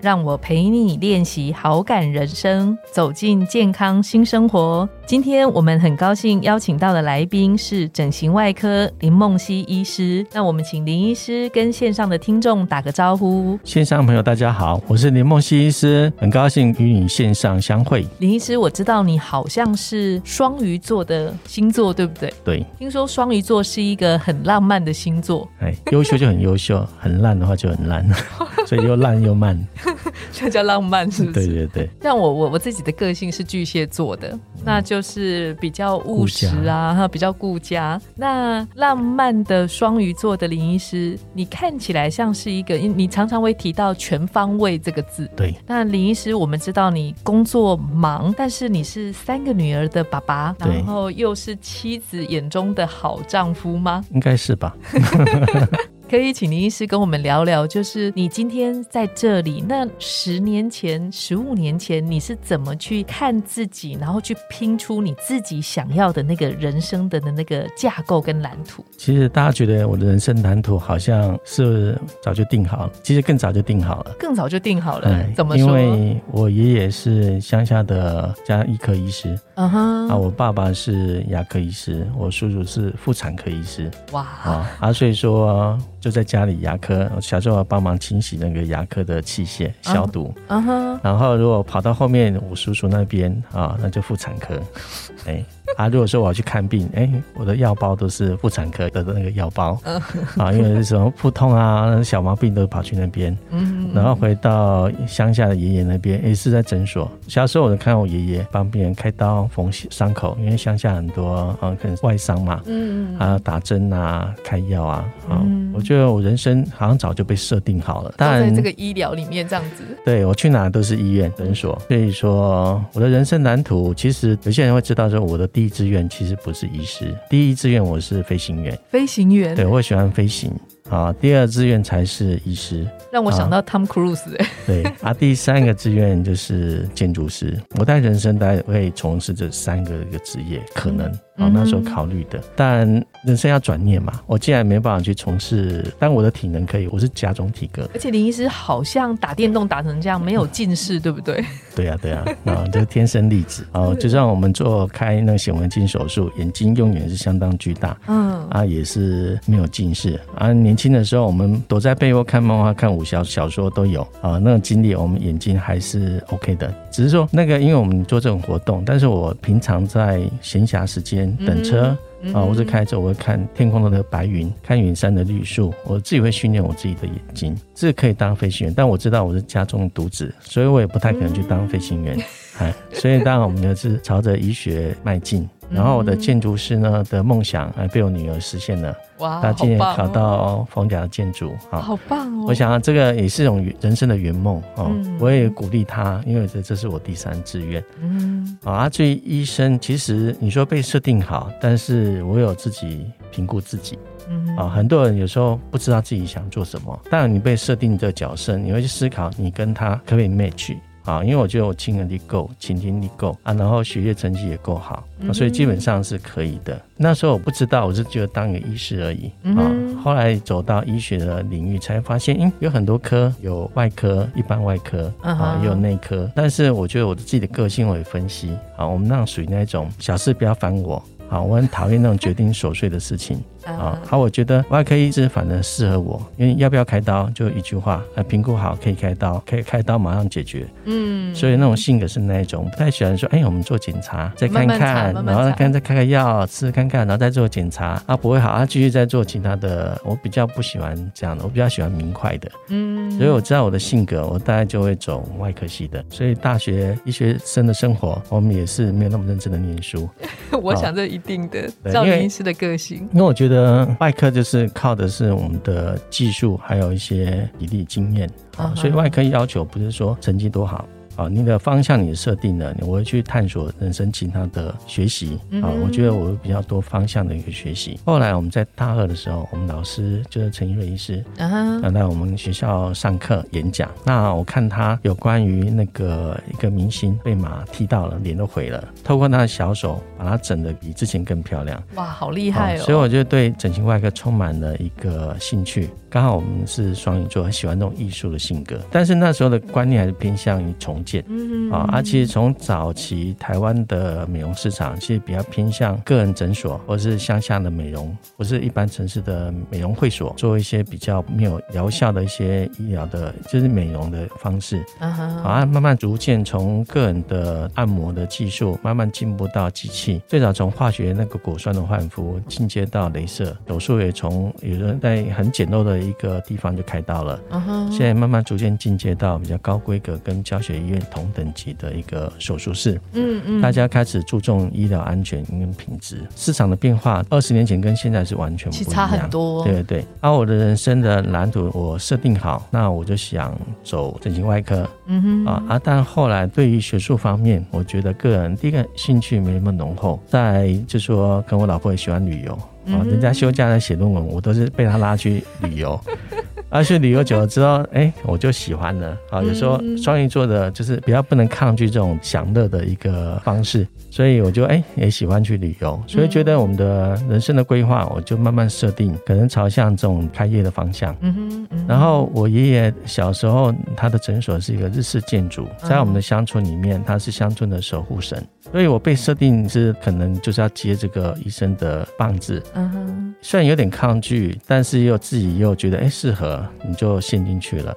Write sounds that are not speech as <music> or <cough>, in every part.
让我陪你练习好感人生，走进健康新生活。今天我们很高兴邀请到的来宾是整形外科林梦溪医师。那我们请林医师跟线上的听众打个招呼。线上朋友大家好，我是林梦溪医师，很高兴与你线上相会。林医师，我知道你好像是双鱼座的星座，对不对？对。听说双鱼座是一个很浪漫的星座。哎，优秀就很优秀，很烂的话就很烂，<laughs> 所以又烂又慢。<laughs> 这叫浪漫，是不是？对对对。像我我我自己的个性是巨蟹座的，那就是比较务实啊，比较顾家。那浪漫的双鱼座的林医师，你看起来像是一个，你常常会提到全方位这个字。对。那林医师，我们知道你工作忙，但是你是三个女儿的爸爸，然后又是妻子眼中的好丈夫吗？应该是吧。<laughs> 可以请林医师跟我们聊聊，就是你今天在这里，那十年前、十五年前，你是怎么去看自己，然后去拼出你自己想要的那个人生的的那个架构跟蓝图？其实大家觉得我的人生蓝图好像是早就定好了，其实更早就定好了，更早就定好了。怎么说？因为我爷爷是乡下的家医科医师，嗯哼，啊，我爸爸是牙科医师，我叔叔是妇产科医师，哇，啊，啊，所以说。就在家里牙科，小时候帮忙清洗那个牙科的器械消毒，然后如果跑到后面我叔叔那边啊，那就妇产科，<laughs> 哎。啊，如果说我要去看病，哎，我的药包都是妇产科的那个药包，啊，因为什么腹痛啊、小毛病都跑去那边，嗯，然后回到乡下的爷爷那边，也是在诊所。小时候我就看我爷爷帮病人开刀缝伤口，因为乡下很多啊，可能外伤嘛，嗯，啊，打针啊、开药啊，啊，我觉得我人生好像早就被设定好了，当然在这个医疗里面这样子，对我去哪都是医院诊所，所以说我的人生蓝图，其实有些人会知道说我的。第一志愿其实不是医师，第一志愿我是飞行员。飞行员，对我喜欢飞行。啊，第二志愿才是医师，让我想到 Tom Cruise 哎。对啊，第三个志愿就是建筑师。我在人生大概会从事这三个一个职业，可能啊那时候考虑的。但人生要转念嘛，我既然没办法去从事，但我的体能可以，我是甲种体格。而且林医师好像打电动打成这样，没有近视，对不对？<laughs> 对呀，对呀，啊，这天生丽质啊。就像我们做开那个显微镜手术，眼睛用眼是相当巨大，嗯啊，也是没有近视啊，年。轻的时候，我们躲在被窝看漫画、看武侠小说都有啊，那种经历，我们眼睛还是 OK 的。只是说那个，因为我们做这种活动，但是我平常在闲暇时间等车啊，或者开车，我会看天空中的白云，看云山的绿树，我自己会训练我自己的眼睛，这可以当飞行员。但我知道我是家中独子，所以我也不太可能去当飞行员。<laughs> 哎，所以当然我们就是朝着医学迈进。然后我的建筑师呢的梦想还被我女儿实现了。哇，她今年考到逢甲建筑，好棒哦！我想这个也是一种人生的圆梦哦。我也鼓励她，因为这这是我第三志愿。嗯，啊，至于医生，其实你说被设定好，但是我有自己评估自己。嗯，啊，很多人有时候不知道自己想做什么，当然你被设定这角色，你会去思考你跟他可不可以 match。啊，因为我觉得我亲和力够，倾听力够啊，然后学业成绩也够好，所以基本上是可以的。那时候我不知道，我是觉得当一个医师而已啊。后来走到医学的领域，才发现，嗯，有很多科，有外科、一般外科啊，也有内科。但是我觉得我的自己的个性，我也分析啊，我们那属于那种小事不要烦我。好，我很讨厌那种决定琐碎的事情啊。好，我觉得外科医师反正适合我，因为要不要开刀就一句话，呃，评估好可以开刀，可以开刀马上解决。嗯，所以那种性格是那一种，不太喜欢说，哎，我们做检查再看看，然后看再开个药吃看看，然后再做检查啊，不会好啊，继续再做其他的。我比较不喜欢这样的，我比较喜欢明快的。嗯，所以我知道我的性格，我大概就会走外科系的。所以大学医学生的生活，我们也是没有那么认真的念书。<laughs> 我想这。一定的，赵医师的个性，因为我觉得外科就是靠的是我们的技术，还有一些体力经验。啊，所以外科要求不是说成绩多好啊，你的方向你设定了，我会去探索人生其他的学习啊。我觉得我比较多方向的一个学习。后来我们在大二的时候，我们老师就是陈一瑞医师，来到我们学校上课演讲。那我看他有关于那个一个明星被马踢到了，脸都毁了，透过他的小手把他整的比之前更漂亮。哇，好厉害哦！所以我就对整形外科充满了一个兴趣。刚好我们是双鱼座，很喜欢这种艺术的性格，但是那时候的观念还是偏向于重建，嗯啊，而且从早期台湾的美容市场，其实比较偏向个人诊所，或是乡下的美容，或是一般城市的美容会所，做一些比较没有疗效的一些医疗的，就是美容的方式，啊，慢慢逐渐从个人的按摩的技术，慢慢进步到机器，最早从化学那个果酸的焕肤，进阶到镭射手术，也从有人在很简陋的。一个地方就开刀了，现在慢慢逐渐进阶到比较高规格跟教学医院同等级的一个手术室。嗯嗯，大家开始注重医疗安全跟品质。市场的变化，二十年前跟现在是完全不一样，差很多。对对对。而我的人生的蓝图我设定好，那我就想走整形外科。嗯哼啊啊！但后来对于学术方面，我觉得个人第一个兴趣没那么浓厚。再就说跟我老婆也喜欢旅游。啊，人家休假在写论文，我都是被他拉去旅游。而且旅游久了之后，哎，我就喜欢了。啊，有时候双鱼座的就是比较不能抗拒这种享乐的一个方式，所以我就哎也喜欢去旅游。所以觉得我们的人生的规划，我就慢慢设定，可能朝向这种开业的方向。嗯哼。然后我爷爷小时候他的诊所是一个日式建筑，在我们的乡村里面，他是乡村的守护神。所以我被设定是可能就是要接这个医生的棒子。嗯哼。虽然有点抗拒，但是又自己又觉得哎适合。你就陷进去了，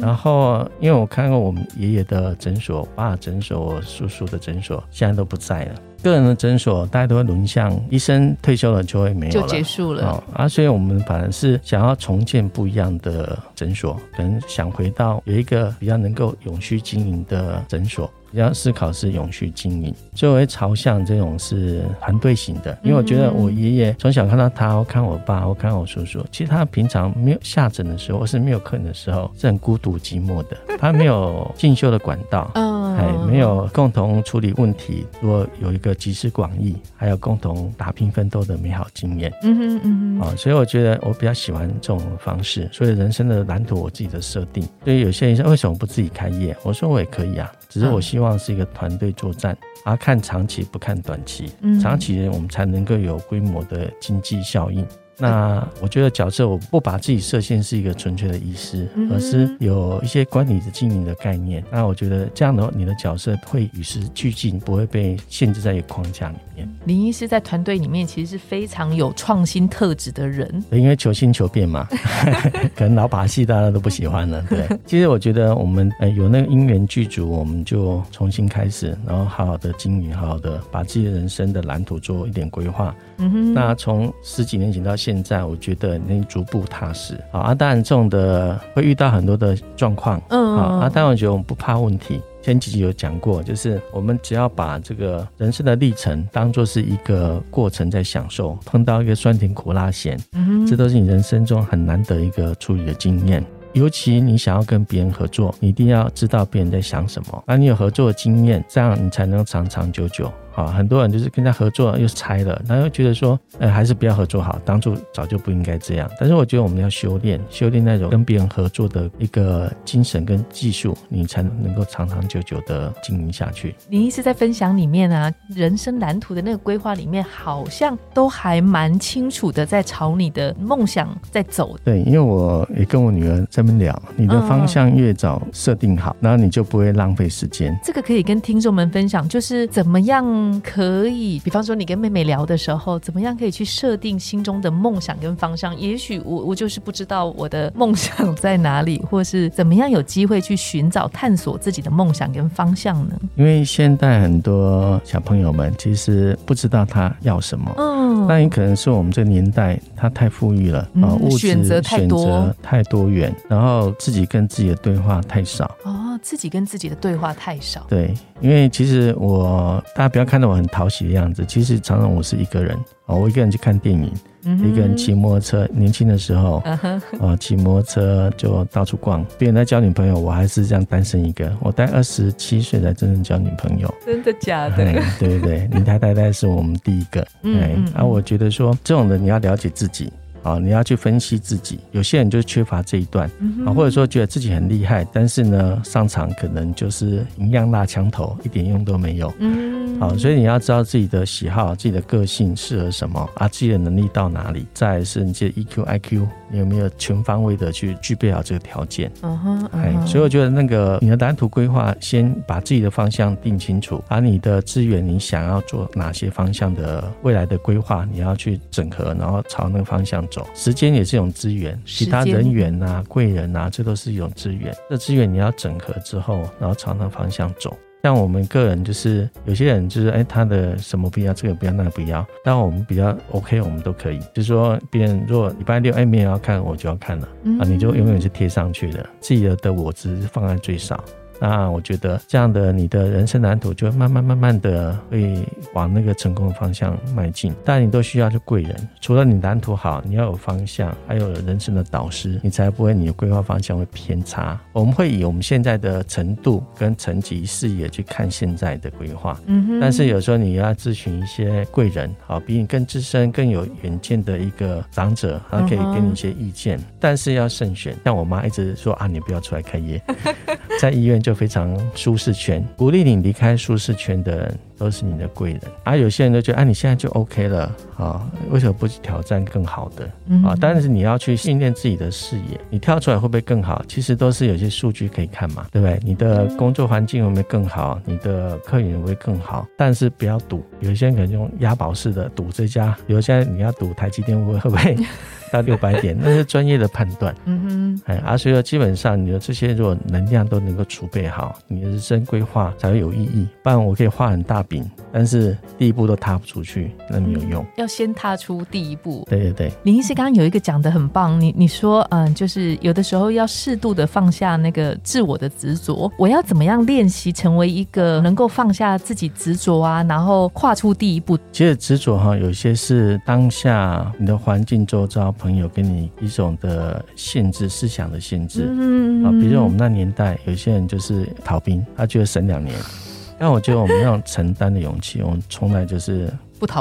然后因为我看过我们爷爷的诊所、爸诊所、我叔叔的诊所，现在都不在了。个人的诊所大家都会沦向医生退休了就会没有了，就结束了。啊，所以我们反而是想要重建不一样的诊所，可能想回到有一个比较能够永续经营的诊所。比较思考是永续经营，所以我会朝向这种是团队型的，因为我觉得我爷爷从小看到他，我看我爸，我看我叔叔，其实他平常没有下诊的时候，或是没有客人的时候，是很孤独寂寞的。<laughs> 他没有进修的管道，嗯，哎，没有共同处理问题，如果有一个集思广益，还有共同打拼奋斗的美好经验，嗯哼嗯哼，啊，所以我觉得我比较喜欢这种方式。所以人生的蓝图我自己的设定，所以有些人说为什么不自己开业？我说我也可以啊。只是我希望是一个团队作战，而看长期不看短期，长期我们才能够有规模的经济效应。那我觉得角色我不把自己设限是一个纯粹的医师，而是有一些管理的经营的概念。那我觉得这样的话，你的角色会与时俱进，不会被限制在一个框架里面。林医师在团队里面其实是非常有创新特质的人，因为求新求变嘛，<laughs> 可能老把戏大家都不喜欢了。对，<laughs> 其实我觉得我们呃有那个因缘具足，我们就重新开始，然后好好的经营，好好的把自己的人生的蓝图做一点规划。嗯哼，那从十几年前到现在，我觉得能逐步踏实啊。当然，这种的会遇到很多的状况，嗯啊，当然我觉得我们不怕问题。前几集有讲过，就是我们只要把这个人生的历程当做是一个过程在享受，碰到一个酸甜苦辣咸，嗯，这都是你人生中很难得一个处理的经验。尤其你想要跟别人合作，你一定要知道别人在想什么，那你有合作的经验，这样你才能长长久久。啊，很多人就是跟他合作又拆了，他又觉得说，呃，还是不要合作好，当初早就不应该这样。但是我觉得我们要修炼，修炼那种跟别人合作的一个精神跟技术，你才能够长长久久的经营下去。你一直在分享里面啊，人生蓝图的那个规划里面，好像都还蛮清楚的，在朝你的梦想在走。对，因为我也跟我女儿这么聊，你的方向越早设定好，然后你就不会浪费时间。这个可以跟听众们分享，就是怎么样。可以，比方说你跟妹妹聊的时候，怎么样可以去设定心中的梦想跟方向？也许我我就是不知道我的梦想在哪里，或是怎么样有机会去寻找探索自己的梦想跟方向呢？因为现在很多小朋友们其实不知道他要什么，嗯，那也可能是我们这个年代他太富裕了啊，物质选择太多。太多元，然后自己跟自己的对话太少。哦，自己跟自己的对话太少，对。因为其实我大家不要看到我很讨喜的样子，其实常常我是一个人啊，我一个人去看电影，一个人骑摩托车，年轻的时候，啊，骑摩托车就到处逛。别人在交女朋友，我还是这样单身一个。我待二十七岁才真正交女朋友。真的假的？对对对，<laughs> 林太太太是我们第一个。嗯，啊，我觉得说这种人你要了解自己。啊，你要去分析自己，有些人就是缺乏这一段啊，或者说觉得自己很厉害，但是呢，上场可能就是一样辣枪头，一点用都没有。嗯，好，所以你要知道自己的喜好、自己的个性适合什么啊，自己的能力到哪里，再是你的 EQ、IQ，你有没有全方位的去具备好这个条件？嗯哼，哎，所以我觉得那个你的蓝图规划，先把自己的方向定清楚，把你的资源，你想要做哪些方向的未来的规划，你要去整合，然后朝那个方向。走时间也是一种资源，其他人员呐、贵人呐，这都是一种资源。这资源你要整合之后，然后朝那个方向走。像我们个人，就是有些人就是哎，他的什么不要，这个不要，那个不要。但我们比较 OK，我们都可以。就是说，别人如果礼拜六哎没有要看，我就要看了啊，你就永远是贴上去的，自己的的我值放在最少。那我觉得这样的你的人生蓝图就慢慢慢慢的会往那个成功的方向迈进，但你都需要是贵人，除了你蓝图好，你要有方向，还有人生的导师，你才不会你的规划方向会偏差。我们会以我们现在的程度跟层级视野去看现在的规划，嗯哼。但是有时候你要咨询一些贵人，好，比你更资深、更有远见的一个长者，他可以给你一些意见，但是要慎选。像我妈一直说啊，你不要出来开业，<laughs> 在医院就。非常舒适圈，鼓励你离开舒适圈的人。都是你的贵人。而有些人就觉得，啊，你现在就 OK 了啊，为什么不去挑战更好的啊？但是你要去训练自己的视野，你跳出来会不会更好？其实都是有些数据可以看嘛，对不对？你的工作环境会不会更好？你的客源会不会更好？但是不要赌，有些人可能用押宝式的赌这家，比如现在你要赌台积电会不会？<laughs> 到六百点，那是专业的判断。嗯哼，哎，啊所以说，基本上你的这些如果能量都能够储备好，你的人生规划才会有意义。不然我可以画很大饼，但是第一步都踏不出去，那没有用。要先踏出第一步。对对对，林医师刚刚有一个讲的很棒，你你说，嗯，就是有的时候要适度的放下那个自我的执着。我要怎么样练习成为一个能够放下自己执着啊，然后跨出第一步？其实执着哈，有些是当下你的环境周遭。朋友给你一种的限制，思想的限制嗯啊，比如我们那年代，有些人就是逃兵，他觉得省两年，但我觉得我们要承担的勇气，我们从来就是。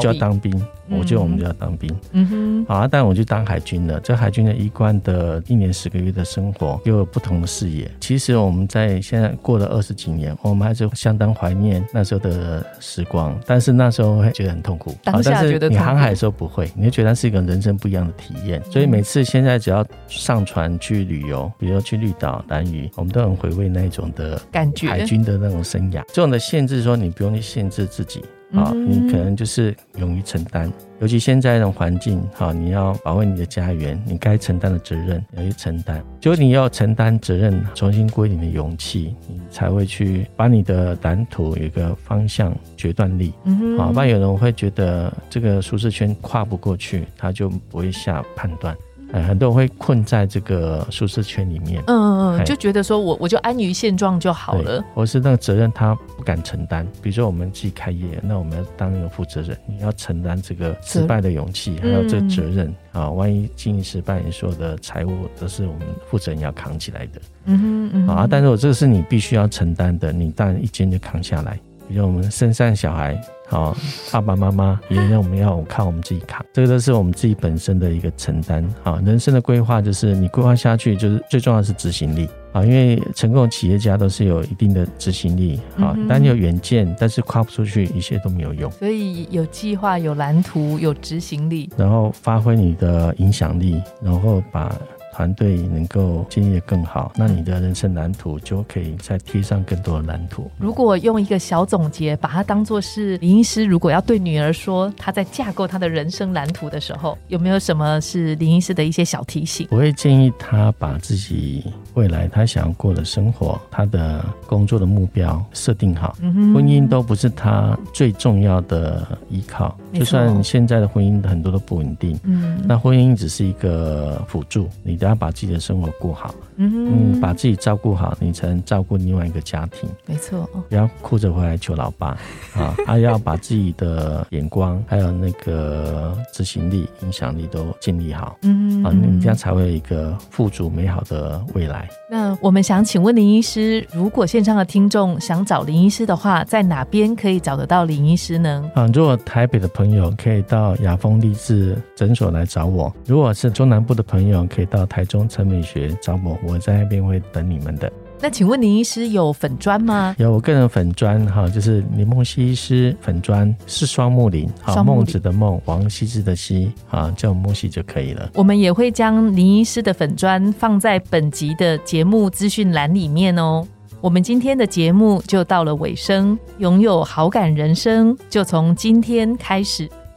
就要当兵，我觉得我们就要当兵。嗯哼，好啊，但我去当海军了。这海军的一贯的一年十个月的生活，又有不同的视野。其实我们在现在过了二十几年，我们还是相当怀念那时候的时光。但是那时候会觉得很痛苦。当下觉得你航海的时候不会，你会觉得是一个人生不一样的体验。所以每次现在只要上船去旅游，比如去绿岛、蓝屿，我们都很回味那一种的感觉，海军的那种生涯。这种的限制，说你不用去限制自己。啊，你可能就是勇于承担，尤其现在这种环境，哈，你要保卫你的家园，你该承担的责任要去承担。就你要承担责任，重新归你的勇气，你才会去把你的蓝图有一个方向、决断力。嗯好，不然有人会觉得这个舒适圈跨不过去，他就不会下判断。哎，很多人会困在这个舒适圈里面，嗯嗯嗯，就觉得说我我就安于现状就好了，或是那个责任他不敢承担。比如说我们自己开业，那我们要当一个负责人，你要承担这个失败的勇气，还有这责任啊。万一经营失败，你所有的财务都是我们负责人要扛起来的，嗯哼嗯啊。但是我这个是你必须要承担的，你当然一肩就扛下来。比如我们生上小孩。好，爸爸妈妈也让我们要靠我们自己扛，这个都是我们自己本身的一个承担。好，人生的规划就是你规划下去，就是最重要的是执行力啊。因为成功的企业家都是有一定的执行力啊，但你有远见，但是跨不出去，一切都没有用。所以有计划、有蓝图、有执行力，然后发挥你的影响力，然后把。团队能够建立的更好，那你的人生蓝图就可以再贴上更多的蓝图。如果用一个小总结，把它当做是林医师，如果要对女儿说，她在架构她的人生蓝图的时候，有没有什么是林医师的一些小提醒？我会建议她把自己未来她想要过的生活，她的工作的目标设定好。嗯婚姻都不是她最重要的依靠，就算现在的婚姻很多都不稳定，嗯，那婚姻只是一个辅助，你的。要把自己的生活过好。嗯，把自己照顾好，你才能照顾另外一个家庭。没错，不要哭着回来求老爸 <laughs> 啊！还要把自己的眼光还有那个执行力、影响力都建立好。嗯，啊，你这样才会有一个富足美好的未来。那我们想请问林医师，如果线上的听众想找林医师的话，在哪边可以找得到林医师呢？啊，如果台北的朋友可以到雅风励志诊所来找我；如果是中南部的朋友，可以到台中陈美学招募。我在那边会等你们的。那请问林医师有粉砖吗？有，我个人粉砖哈，就是林梦溪医师粉砖是双木林，好孟子的孟，王羲之的羲，啊，叫梦溪就可以了。我们也会将林医师的粉砖放在本集的节目资讯栏里面哦。我们今天的节目就到了尾声，拥有好感人生就从今天开始。